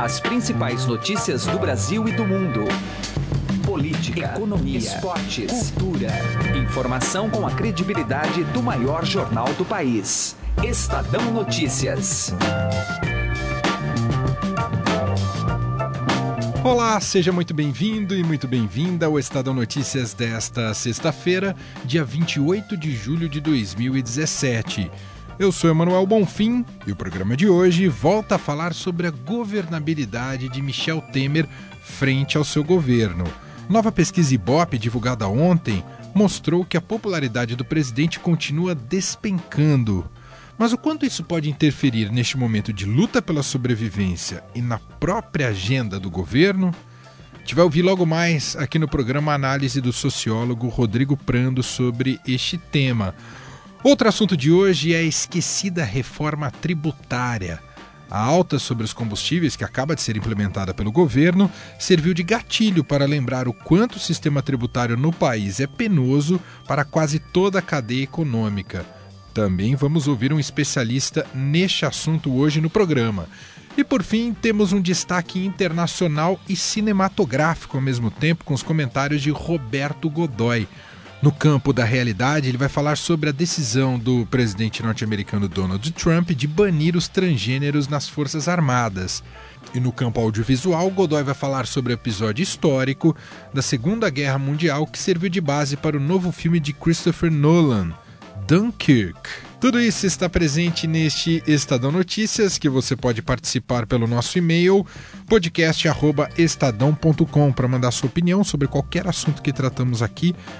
As principais notícias do Brasil e do mundo. Política, economia, esportes, cultura. Informação com a credibilidade do maior jornal do país. Estadão Notícias. Olá, seja muito bem-vindo e muito bem-vinda ao Estadão Notícias desta sexta-feira, dia 28 de julho de 2017. Eu sou Emanuel Bonfim e o programa de hoje volta a falar sobre a governabilidade de Michel Temer frente ao seu governo. Nova pesquisa Ibope divulgada ontem mostrou que a popularidade do presidente continua despencando. Mas o quanto isso pode interferir neste momento de luta pela sobrevivência e na própria agenda do governo? A gente vai ouvir logo mais aqui no programa análise do sociólogo Rodrigo Prando sobre este tema. Outro assunto de hoje é a esquecida reforma tributária. A alta sobre os combustíveis, que acaba de ser implementada pelo governo, serviu de gatilho para lembrar o quanto o sistema tributário no país é penoso para quase toda a cadeia econômica. Também vamos ouvir um especialista neste assunto hoje no programa. E por fim, temos um destaque internacional e cinematográfico ao mesmo tempo, com os comentários de Roberto Godoy. No campo da realidade, ele vai falar sobre a decisão do presidente norte-americano Donald Trump de banir os transgêneros nas Forças Armadas. E no campo audiovisual, Godoy vai falar sobre o episódio histórico da Segunda Guerra Mundial que serviu de base para o novo filme de Christopher Nolan, Dunkirk. Tudo isso está presente neste Estadão Notícias, que você pode participar pelo nosso e-mail podcast@estadão.com para mandar sua opinião sobre qualquer assunto que tratamos aqui,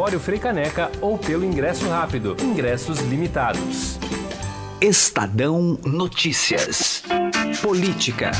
Empório Frei Caneca ou pelo ingresso rápido. Ingressos limitados. Estadão Notícias. Política.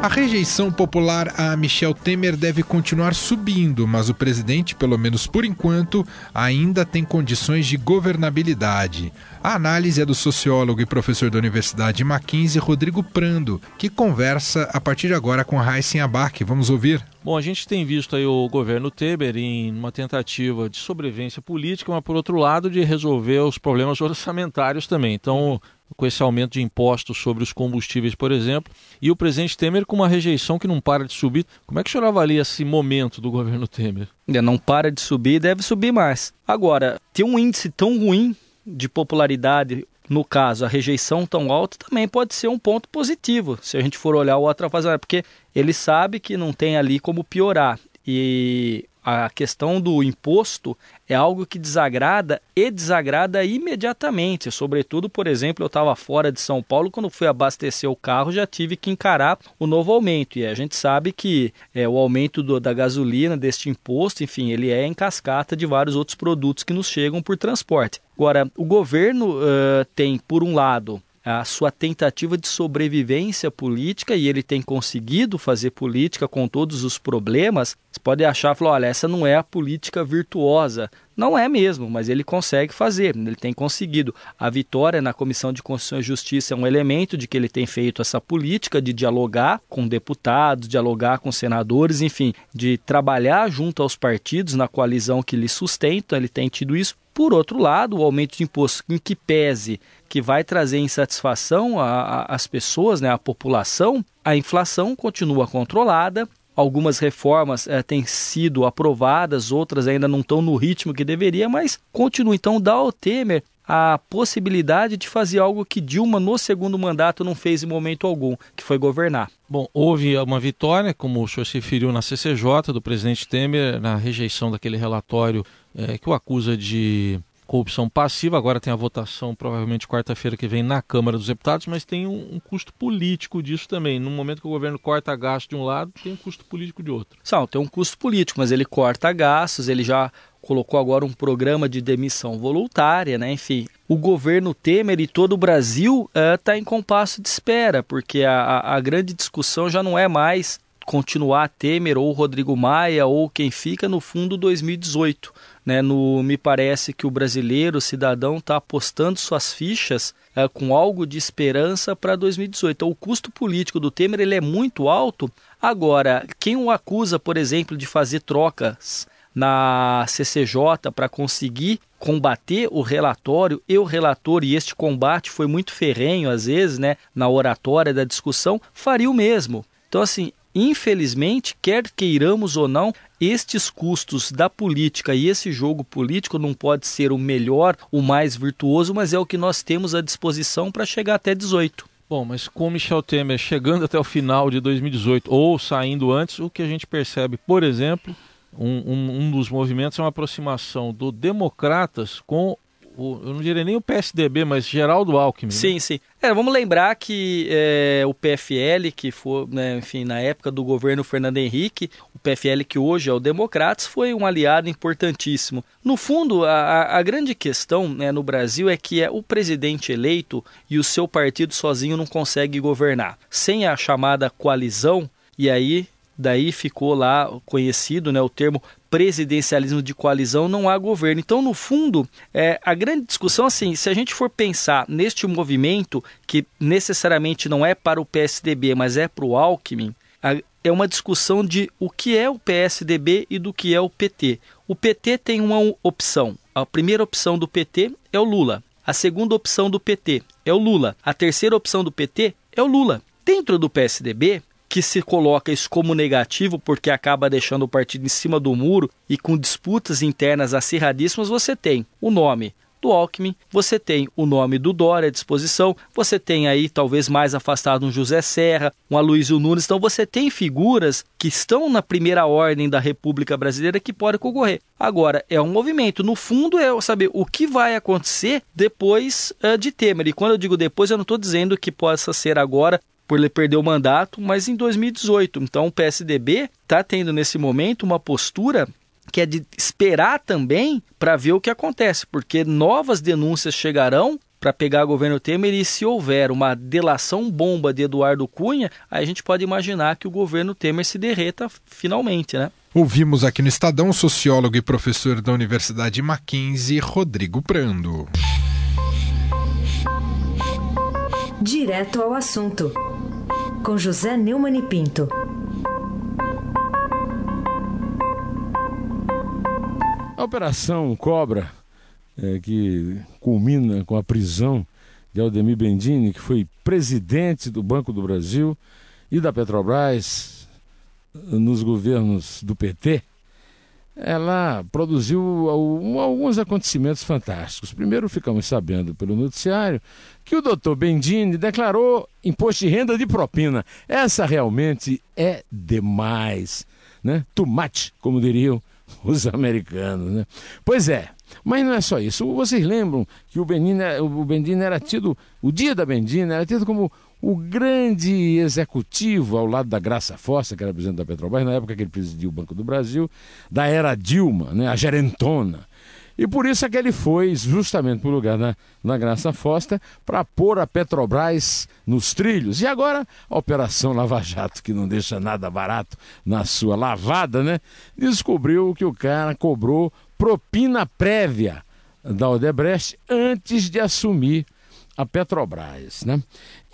A rejeição popular a Michel Temer deve continuar subindo, mas o presidente, pelo menos por enquanto, ainda tem condições de governabilidade. A análise é do sociólogo e professor da Universidade Mackenzie, Rodrigo Prando, que conversa a partir de agora com Raíssen Abac. Vamos ouvir? Bom, a gente tem visto aí o governo Temer em uma tentativa de sobrevivência política, mas por outro lado de resolver os problemas orçamentários também. Então, com esse aumento de impostos sobre os combustíveis, por exemplo, e o presidente Temer com uma rejeição que não para de subir. Como é que o senhor avalia esse momento do governo Temer? Não para de subir deve subir mais. Agora, ter um índice tão ruim de popularidade, no caso, a rejeição tão alta, também pode ser um ponto positivo, se a gente for olhar o fase, porque ele sabe que não tem ali como piorar. E a questão do imposto é algo que desagrada e desagrada imediatamente. Sobretudo, por exemplo, eu estava fora de São Paulo, quando fui abastecer o carro, já tive que encarar o novo aumento. E a gente sabe que é, o aumento do, da gasolina, deste imposto, enfim, ele é em cascata de vários outros produtos que nos chegam por transporte. Agora, o governo uh, tem, por um lado, a sua tentativa de sobrevivência política e ele tem conseguido fazer política com todos os problemas, você pode achar, falar, olha, essa não é a política virtuosa. Não é mesmo, mas ele consegue fazer, ele tem conseguido. A vitória na Comissão de Constituição e Justiça é um elemento de que ele tem feito essa política de dialogar com deputados, dialogar com senadores, enfim, de trabalhar junto aos partidos na coalizão que lhe sustenta, ele tem tido isso. Por outro lado, o aumento de imposto em que pese que vai trazer insatisfação às pessoas, né, à população, a inflação continua controlada. Algumas reformas é, têm sido aprovadas, outras ainda não estão no ritmo que deveria, mas continua. Então, dá ao Temer a possibilidade de fazer algo que Dilma, no segundo mandato, não fez em momento algum, que foi governar. Bom, houve uma vitória, como o senhor se referiu, na CCJ do presidente Temer, na rejeição daquele relatório é, que o acusa de corrupção passiva, agora tem a votação provavelmente quarta-feira que vem na Câmara dos Deputados, mas tem um, um, custo político disso também. No momento que o governo corta gasto de um lado, tem um custo político de outro. São, tem um custo político, mas ele corta gastos, ele já colocou agora um programa de demissão voluntária, né? Enfim, o governo Temer e todo o Brasil está eh, uh, em compasso de espera, porque a, a grande discussão já não é mais continuar Temer ou Rodrigo Maia ou quem fica no fundo 2018. Né? No, me parece que o brasileiro, o cidadão, está apostando suas fichas é, com algo de esperança para 2018. Então, o custo político do Temer ele é muito alto. Agora, quem o acusa, por exemplo, de fazer trocas na CCJ para conseguir combater o relatório e o relator, e este combate foi muito ferrenho às vezes, né, na oratória da discussão, faria o mesmo. Então, assim, Infelizmente, quer queiramos ou não, estes custos da política e esse jogo político não pode ser o melhor, o mais virtuoso, mas é o que nós temos à disposição para chegar até 18. Bom, mas com Michel Temer chegando até o final de 2018 ou saindo antes, o que a gente percebe, por exemplo, um, um, um dos movimentos é uma aproximação do Democratas com o, eu não diria nem o PSDB, mas Geraldo Alckmin. Sim, né? sim. É, vamos lembrar que é, o PFL, que foi, né, enfim, na época do governo Fernando Henrique, o PFL que hoje é o Democratas, foi um aliado importantíssimo. No fundo, a, a grande questão né, no Brasil é que é o presidente eleito e o seu partido sozinho não consegue governar. Sem a chamada coalizão, e aí daí ficou lá conhecido né, o termo presidencialismo de coalizão, não há governo. Então, no fundo, é, a grande discussão, assim, se a gente for pensar neste movimento, que necessariamente não é para o PSDB, mas é para o Alckmin, a, é uma discussão de o que é o PSDB e do que é o PT. O PT tem uma opção. A primeira opção do PT é o Lula. A segunda opção do PT é o Lula. A terceira opção do PT é o Lula. Dentro do PSDB, que se coloca isso como negativo porque acaba deixando o partido em cima do muro e com disputas internas acirradíssimas, você tem o nome do Alckmin, você tem o nome do Dória à disposição, você tem aí talvez mais afastado um José Serra, um Aloysio Nunes, então você tem figuras que estão na primeira ordem da República Brasileira que podem concorrer. Agora, é um movimento, no fundo é saber o que vai acontecer depois uh, de Temer, e quando eu digo depois eu não estou dizendo que possa ser agora por ele perder o mandato, mas em 2018. Então o PSDB está tendo nesse momento uma postura que é de esperar também para ver o que acontece, porque novas denúncias chegarão para pegar o governo Temer e se houver uma delação bomba de Eduardo Cunha, aí a gente pode imaginar que o governo Temer se derreta finalmente, né? Ouvimos aqui no Estadão o sociólogo e professor da Universidade Mackenzie, Rodrigo Prando. Direto ao assunto com José Neumann e Pinto. A Operação Cobra, é, que culmina com a prisão de Aldemir Bendini, que foi presidente do Banco do Brasil e da Petrobras nos governos do PT, ela produziu alguns acontecimentos fantásticos. Primeiro, ficamos sabendo pelo noticiário que o doutor Bendini declarou imposto de renda de propina. Essa realmente é demais, né? Too much, como diriam os americanos, né? Pois é, mas não é só isso. Vocês lembram que o Bendini, o Bendini era tido, o dia da Bendini era tido como o grande executivo ao lado da Graça Fossa, que era presidente da Petrobras, na época que ele presidiu o Banco do Brasil, da era Dilma, né, a gerentona. E por isso é que ele foi justamente para o lugar na, na Graça Fosta para pôr a Petrobras nos trilhos. E agora a Operação Lava Jato, que não deixa nada barato na sua lavada, né? Descobriu que o cara cobrou propina prévia da Odebrecht antes de assumir a Petrobras, né?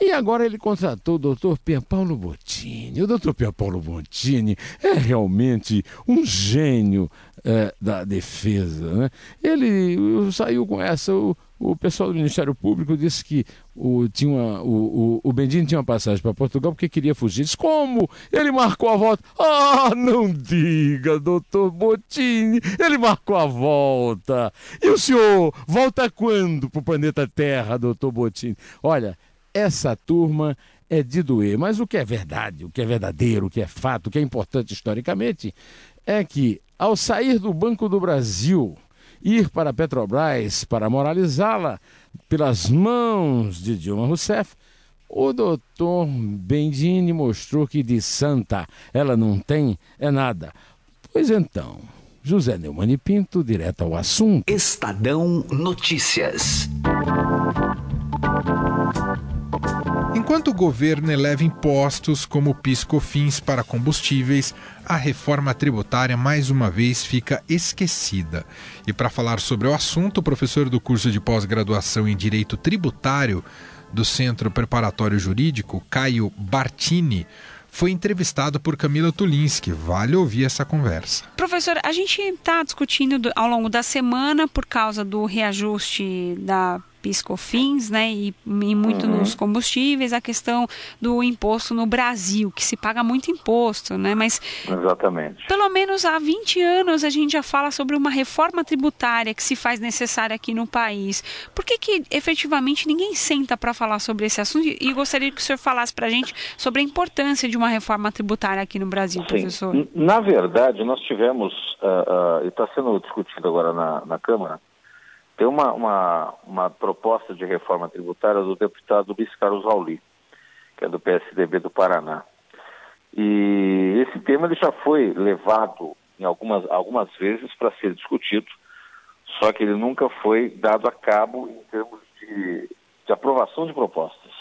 E agora ele contratou o doutor Pierre Paulo Bottini. O doutor Pierre Paulo Bottini é realmente um gênio é, da defesa, né? Ele saiu com essa, o, o pessoal do Ministério Público disse que o, tinha uma, o, o, o Bendini tinha uma passagem para Portugal porque queria fugir. Disse, como? Ele marcou a volta. Ah, não diga, doutor Bottini. Ele marcou a volta. E o senhor volta quando para o planeta Terra, doutor Bottini? Olha, essa turma é de doer. Mas o que é verdade, o que é verdadeiro, o que é fato, o que é importante historicamente, é que ao sair do Banco do Brasil ir para a Petrobras para moralizá-la pelas mãos de Dilma Rousseff, o doutor Bendini mostrou que de santa ela não tem é nada. Pois então, José Neumann Pinto, direto ao assunto. Estadão Notícias. Enquanto o governo eleva impostos como piscofins para combustíveis, a reforma tributária mais uma vez fica esquecida. E para falar sobre o assunto, o professor do curso de pós-graduação em Direito Tributário do Centro Preparatório Jurídico, Caio Bartini, foi entrevistado por Camila Tulinski. Vale ouvir essa conversa. Professor, a gente está discutindo ao longo da semana, por causa do reajuste da piscofins, né, e, e muito uhum. nos combustíveis, a questão do imposto no Brasil, que se paga muito imposto, né, mas Exatamente. pelo menos há 20 anos a gente já fala sobre uma reforma tributária que se faz necessária aqui no país. Por que que efetivamente ninguém senta para falar sobre esse assunto? E gostaria que o senhor falasse para a gente sobre a importância de uma reforma tributária aqui no Brasil, Sim. professor. Na verdade, nós tivemos, uh, uh, e está sendo discutido agora na, na Câmara, tem uma, uma, uma proposta de reforma tributária do deputado Luiz Carlos Rauli, que é do PSDB do Paraná. E esse tema ele já foi levado em algumas, algumas vezes para ser discutido, só que ele nunca foi dado a cabo em termos de, de aprovação de propostas.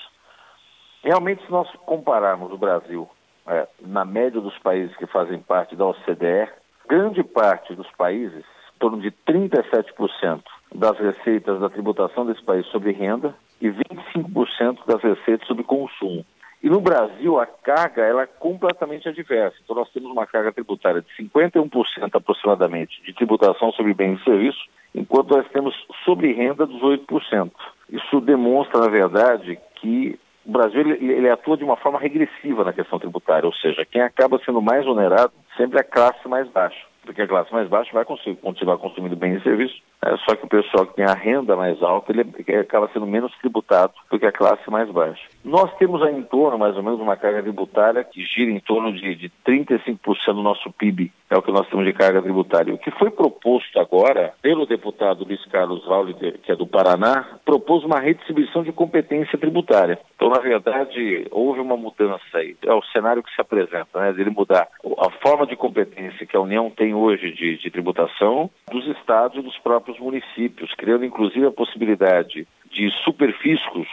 Realmente, se nós compararmos o Brasil é, na média dos países que fazem parte da OCDE, grande parte dos países, em torno de 37%, das receitas da tributação desse país sobre renda e 25% das receitas sobre consumo. E no Brasil a carga ela é completamente adversa. Então nós temos uma carga tributária de 51% aproximadamente de tributação sobre bens e serviços, enquanto nós temos sobre renda 18%. Isso demonstra, na verdade, que o Brasil ele, ele, atua de uma forma regressiva na questão tributária, ou seja, quem acaba sendo mais onerado sempre é a classe mais baixa, porque a classe mais baixa vai continuar consumindo bens e serviços é, só que o pessoal que tem a renda mais alta, ele acaba sendo menos tributado do que a classe mais baixa. Nós temos aí em torno, mais ou menos, uma carga tributária que gira em torno de, de 35% do nosso PIB, é o que nós temos de carga tributária. O que foi proposto agora pelo deputado Luiz Carlos Valle, que é do Paraná, propôs uma redistribuição de competência tributária. Então, na verdade, houve uma mudança aí. É o cenário que se apresenta, né? Ele mudar a forma de competência que a União tem hoje de, de tributação dos estados e dos próprios os municípios, criando inclusive a possibilidade de superfiscos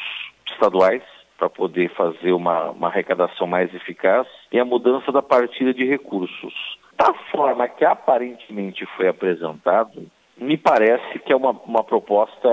estaduais para poder fazer uma, uma arrecadação mais eficaz e a mudança da partida de recursos. Da forma que aparentemente foi apresentado, me parece que é uma, uma proposta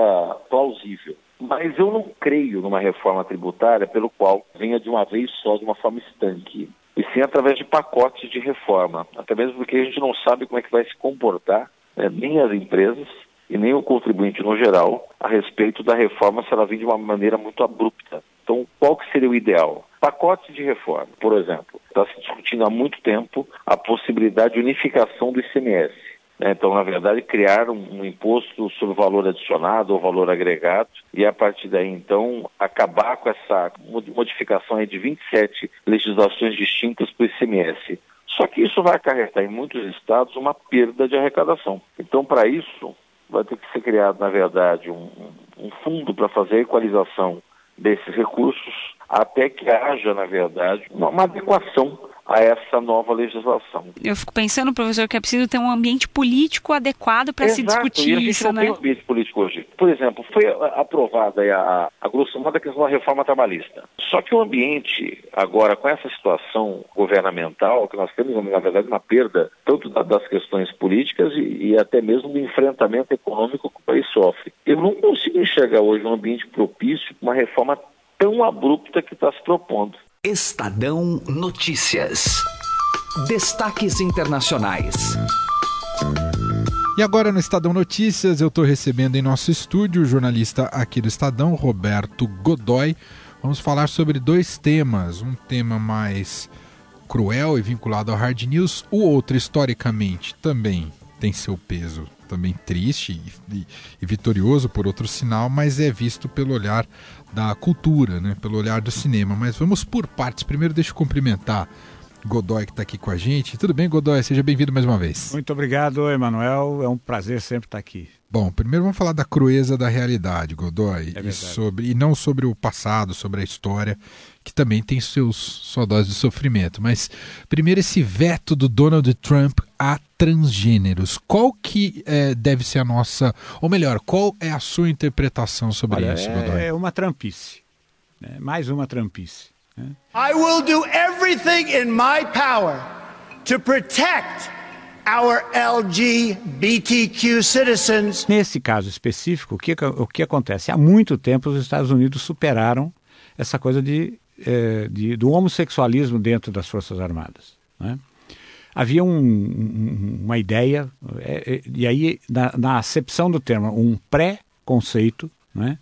plausível. Mas eu não creio numa reforma tributária pelo qual venha de uma vez só, de uma forma estanque, e sim através de pacotes de reforma. Até mesmo porque a gente não sabe como é que vai se comportar né, nem as empresas e nem o contribuinte no geral a respeito da reforma se ela vir de uma maneira muito abrupta. Então, qual que seria o ideal? Pacote de reforma, por exemplo. Está se discutindo há muito tempo a possibilidade de unificação do ICMS. Né? Então, na verdade, criar um, um imposto sobre valor adicionado ou valor agregado e, a partir daí, então, acabar com essa modificação de 27 legislações distintas para o ICMS. Só que isso vai acarretar em muitos estados uma perda de arrecadação. Então, para isso, vai ter que ser criado, na verdade, um, um fundo para fazer a equalização desses recursos, até que haja, na verdade, uma, adequação a essa nova legislação. Eu fico pensando, professor, que é preciso ter um ambiente político adequado para se discutir e a gente isso, não né? tem um ambiente político hoje. Por exemplo, foi aprovada a, a, grosso modo a questão da reforma trabalhista. Só que o ambiente, agora, com essa situação governamental, que nós temos, na verdade, uma perda tanto da, das questões políticas e, e até mesmo do enfrentamento econômico que o país sofre. Eu não consigo enxergar hoje um ambiente propício para uma reforma tão abrupta que está se propondo. Estadão Notícias. Destaques internacionais. E agora no Estadão Notícias eu estou recebendo em nosso estúdio o jornalista aqui do Estadão, Roberto Godoy. Vamos falar sobre dois temas. Um tema mais cruel e vinculado ao hard news, o outro, historicamente, também tem seu peso também triste e, e, vitorioso por outro sinal, mas é visto pelo olhar da cultura, né? pelo olhar do cinema. Mas vamos por partes. Primeiro, deixa eu cumprimentar Godoy que está aqui com a gente. Tudo bem, Godoy? Seja bem-vindo mais uma vez. Muito obrigado, Emanuel. É um prazer sempre estar aqui. Bom, primeiro vamos falar da crueza da realidade, Godoy, é e, sobre, e não sobre o passado, sobre a história, que também tem seus sua dose de sofrimento. Mas primeiro esse veto do Donald Trump a transgêneros. Qual que é, deve ser a nossa, ou melhor, qual é a sua interpretação sobre Olha, isso, é, Godoy? É uma trampice, né? mais uma trampice. Né? I will do everything in my power to protect our LGBTQ citizens. Nesse caso específico, o que, o que acontece? Há muito tempo os Estados Unidos superaram essa coisa de, eh, de do homossexualismo dentro das Forças Armadas. Né? Havia um, um, uma ideia, é, é, e aí, na, na acepção do termo, um pré-conceito né,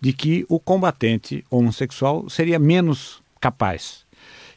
de que o combatente homossexual seria menos capaz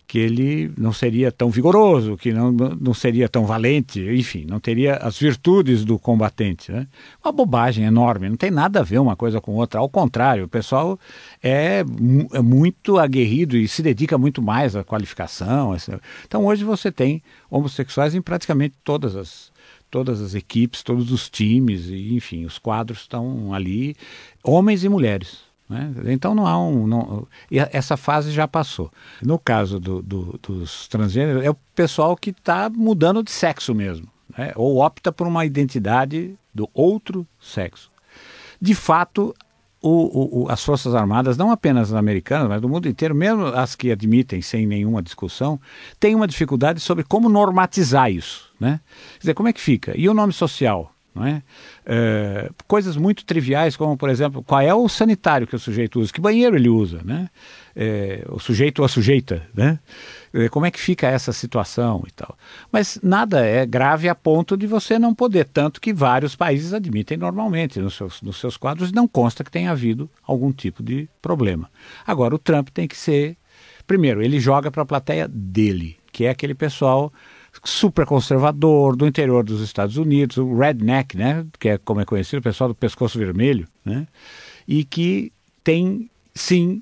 que ele não seria tão vigoroso, que não, não seria tão valente, enfim, não teria as virtudes do combatente. Né? Uma bobagem enorme, não tem nada a ver uma coisa com outra. Ao contrário, o pessoal é, é muito aguerrido e se dedica muito mais à qualificação. Então hoje você tem homossexuais em praticamente todas as, todas as equipes, todos os times, e, enfim, os quadros estão ali, homens e mulheres. Né? Então não há um. Não, essa fase já passou. No caso do, do, dos transgêneros, é o pessoal que está mudando de sexo mesmo, né? ou opta por uma identidade do outro sexo. De fato, o, o, as Forças Armadas, não apenas as americanas, mas do mundo inteiro, mesmo as que admitem sem nenhuma discussão, têm uma dificuldade sobre como normatizar isso. Né? Quer dizer, como é que fica? E o nome social? Não é? é? coisas muito triviais, como, por exemplo, qual é o sanitário que o sujeito usa, que banheiro ele usa, né? É, o sujeito ou a sujeita, né? É, como é que fica essa situação e tal. Mas nada é grave a ponto de você não poder, tanto que vários países admitem normalmente nos seus, nos seus quadros não consta que tenha havido algum tipo de problema. Agora, o Trump tem que ser. Primeiro, ele joga para a plateia dele, que é aquele pessoal super conservador do interior dos Estados Unidos, o redneck, né, que é como é conhecido, o pessoal do pescoço vermelho, né, e que tem sim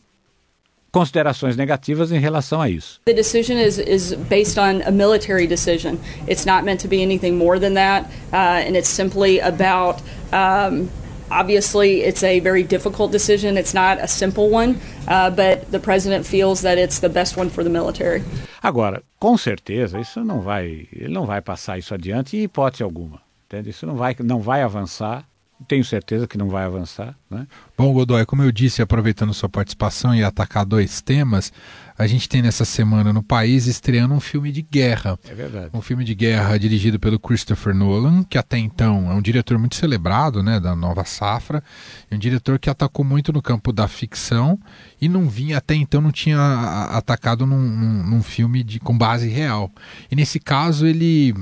considerações negativas em relação a isso. The decision is is based on a military decision. It's not meant to be anything more than that, uh, and it's simply about um, obviously it's a very difficult decision. It's not a simple one, uh, but the president feels that it's the best one for the military. Agora, com certeza, isso não vai, ele não vai passar isso adiante em hipótese alguma. Entende? Isso não vai, não vai avançar. Tenho certeza que não vai avançar. Né? Bom, Godoy, como eu disse, aproveitando sua participação e atacar dois temas, a gente tem nessa semana no país estreando um filme de guerra. É verdade. Um filme de guerra dirigido pelo Christopher Nolan, que até então é um diretor muito celebrado, né, da nova safra, um diretor que atacou muito no campo da ficção e não vinha até então não tinha atacado num, num, num filme de, com base real. E nesse caso ele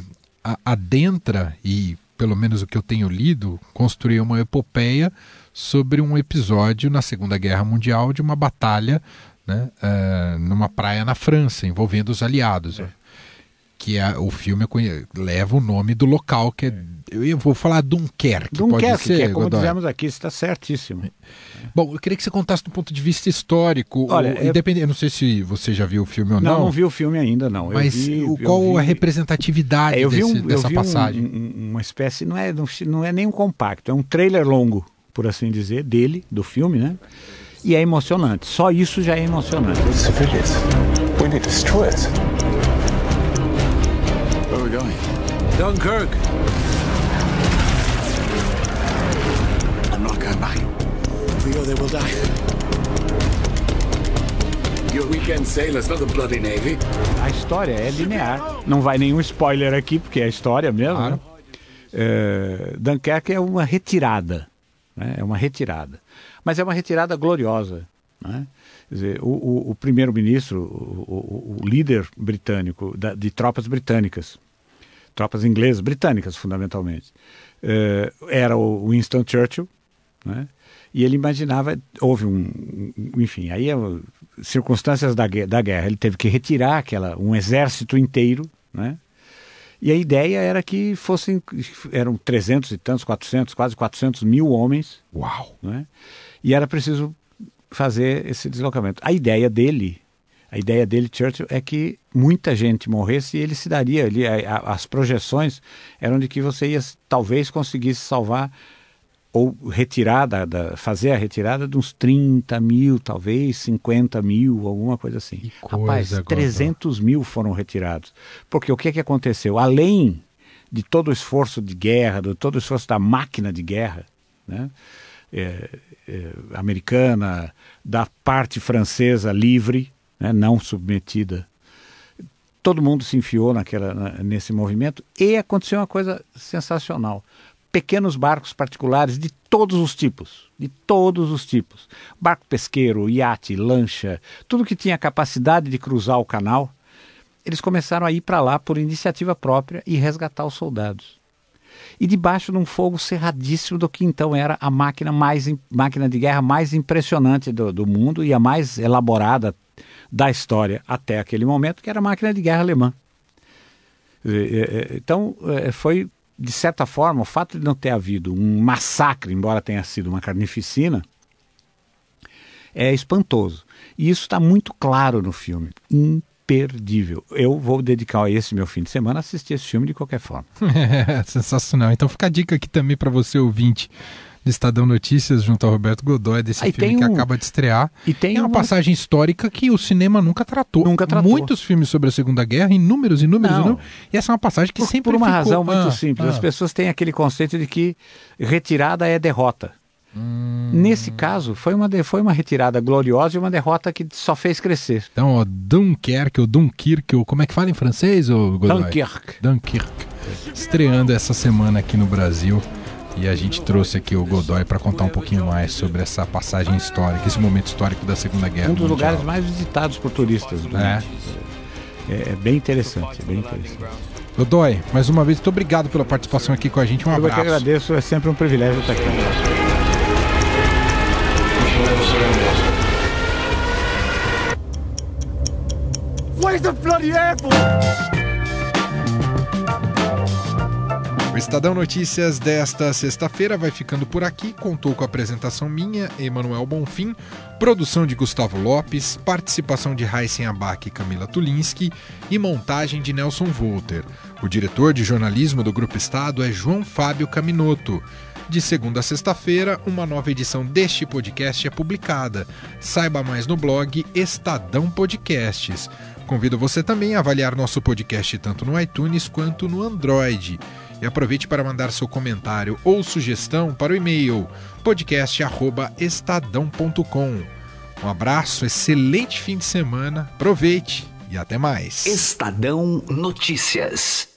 adentra e pelo menos o que eu tenho lido, construiu uma epopeia sobre um episódio na Segunda Guerra Mundial de uma batalha né, uh, numa praia na França, envolvendo os aliados. É. Que é, o filme leva o nome do local, que é, eu vou falar Dunkerque. Dunkerque, pode ser, que é como Godoy. dizemos aqui, está certíssimo. Bom, eu queria que você contasse do ponto de vista histórico. Olha, o, independente, eu não sei se você já viu o filme ou não. Não, não vi o filme ainda, não. Mas vi, o, qual vi... a representatividade é, eu vi desse, um, dessa eu vi passagem? Um, um, uma espécie, não é, não, não é nem um compacto, é um trailer longo, por assim dizer, dele, do filme, né? E é emocionante. Só isso já é emocionante. Civilians. We need to destroy it. Where are we going? Dunkirk. I'm not going back. If we go, they will die. You're weekend sailors, not the bloody navy. A história é linear. Não vai nenhum spoiler aqui, porque é a história mesmo. Claro. Né? É, Dunkerque é uma retirada. Né? É uma retirada. Mas é uma retirada gloriosa. Né? Dizer, o, o, o primeiro-ministro, o, o, líder britânico da, de tropas britânicas, tropas inglesas, britânicas fundamentalmente, eh, era o Winston Churchill, né? e ele imaginava, houve um, um enfim, aí circunstâncias da, da guerra, ele teve que retirar aquela, um exército inteiro, né? E a ideia era que fossem, eram 300 e tantos, 400, quase 400 mil homens. Uau! Né? E era preciso fazer esse deslocamento. A ideia dele, a ideia dele, Churchill, é que muita gente morresse e ele se daria ali. A, a, as projeções eram de que você ia talvez conseguisse salvar ou retirada, da, fazer a retirada de uns 30 mil, talvez 50 mil, alguma coisa assim. coisa, Rapaz, Godó. 300 mil foram retirados. Porque o que, que aconteceu? Além de todo o esforço de guerra, de todo o esforço da máquina de guerra, né? é, é, americana, da parte francesa livre, né? não submetida, todo mundo se enfiou naquela, na- nesse movimento e aconteceu uma coisa sensacional. Pequenos barcos particulares de todos os tipos, de todos os tipos. Barco pesqueiro, iate, lancha, tudo que tinha capacidade de cruzar o canal, eles começaram a ir para lá por iniciativa própria e resgatar os soldados. E debaixo de um fogo cerradíssimo do que então era a máquina, mais, máquina de guerra mais impressionante do, do mundo e a mais elaborada da história até aquele momento, que era a máquina de guerra alemã. Eh, eh, eh, Então, foi, de certa forma, o fato de não ter havido um massacre, embora tenha sido uma carnificina, é espantoso. E isso está muito claro no filme. Imperdível. Eu vou dedicar esse meu fim de semana a assistir esse filme de qualquer forma. É, sensacional. Então fica a dica aqui também para você ouvinte do Estadão Notícias junto ao Roberto Godoy desse Aí filme que um- acaba de estrear. E tem é uma uma- passagem histórica que o cinema nunca tratou. Nunca tratou. Muitos filmes sobre a Segunda Guerra, inúmeros, inúmeros, inúmeros. E essa é uma passagem que Por, sempre por uma ficou- razão muito Ah, simples. ah. As pessoas têm aquele conceito de que retirada é derrota. Hum. Nesse caso, foi uma, foi uma retirada gloriosa e uma derrota que só fez crescer. Então, ó, Dunkerque, ou Dunkirk, ou como é que fala em francês, ô Godoy? Dunkirk. Dunkirk. Estreando essa semana aqui no Brasil. E a gente trouxe aqui o Godoy para contar um pouquinho mais sobre essa passagem histórica, esse momento histórico da Segunda Guerra um dos Mundial. lugares mais visitados por turistas. do É. É, é bem interessante, é bem interessante. Godoy, mais uma vez, muito obrigado pela participação aqui com a gente. Um Eu que abraço. agradeço, é sempre um privilégio estar aqui. Where's the bloody airport? O Estadão Notícias desta sexta-feira vai ficando por aqui. Contou com a apresentação minha, Emanuel Bonfim, produção de Gustavo Lopes, participação de Heisen Abac e Camila Tulinski e montagem de Nelson Volter. O diretor de jornalismo do Grupo Estado é João Fábio Caminoto. De segunda a sexta-feira, uma nova edição deste podcast é publicada. Saiba mais no blog Estadão Podcasts. Convido você também a avaliar nosso podcast tanto no iTunes quanto no Android. E aproveite para mandar seu comentário ou sugestão para o e-mail podcast@estadão.com. Um abraço, excelente fim de semana, aproveite e até mais. Estadão Notícias.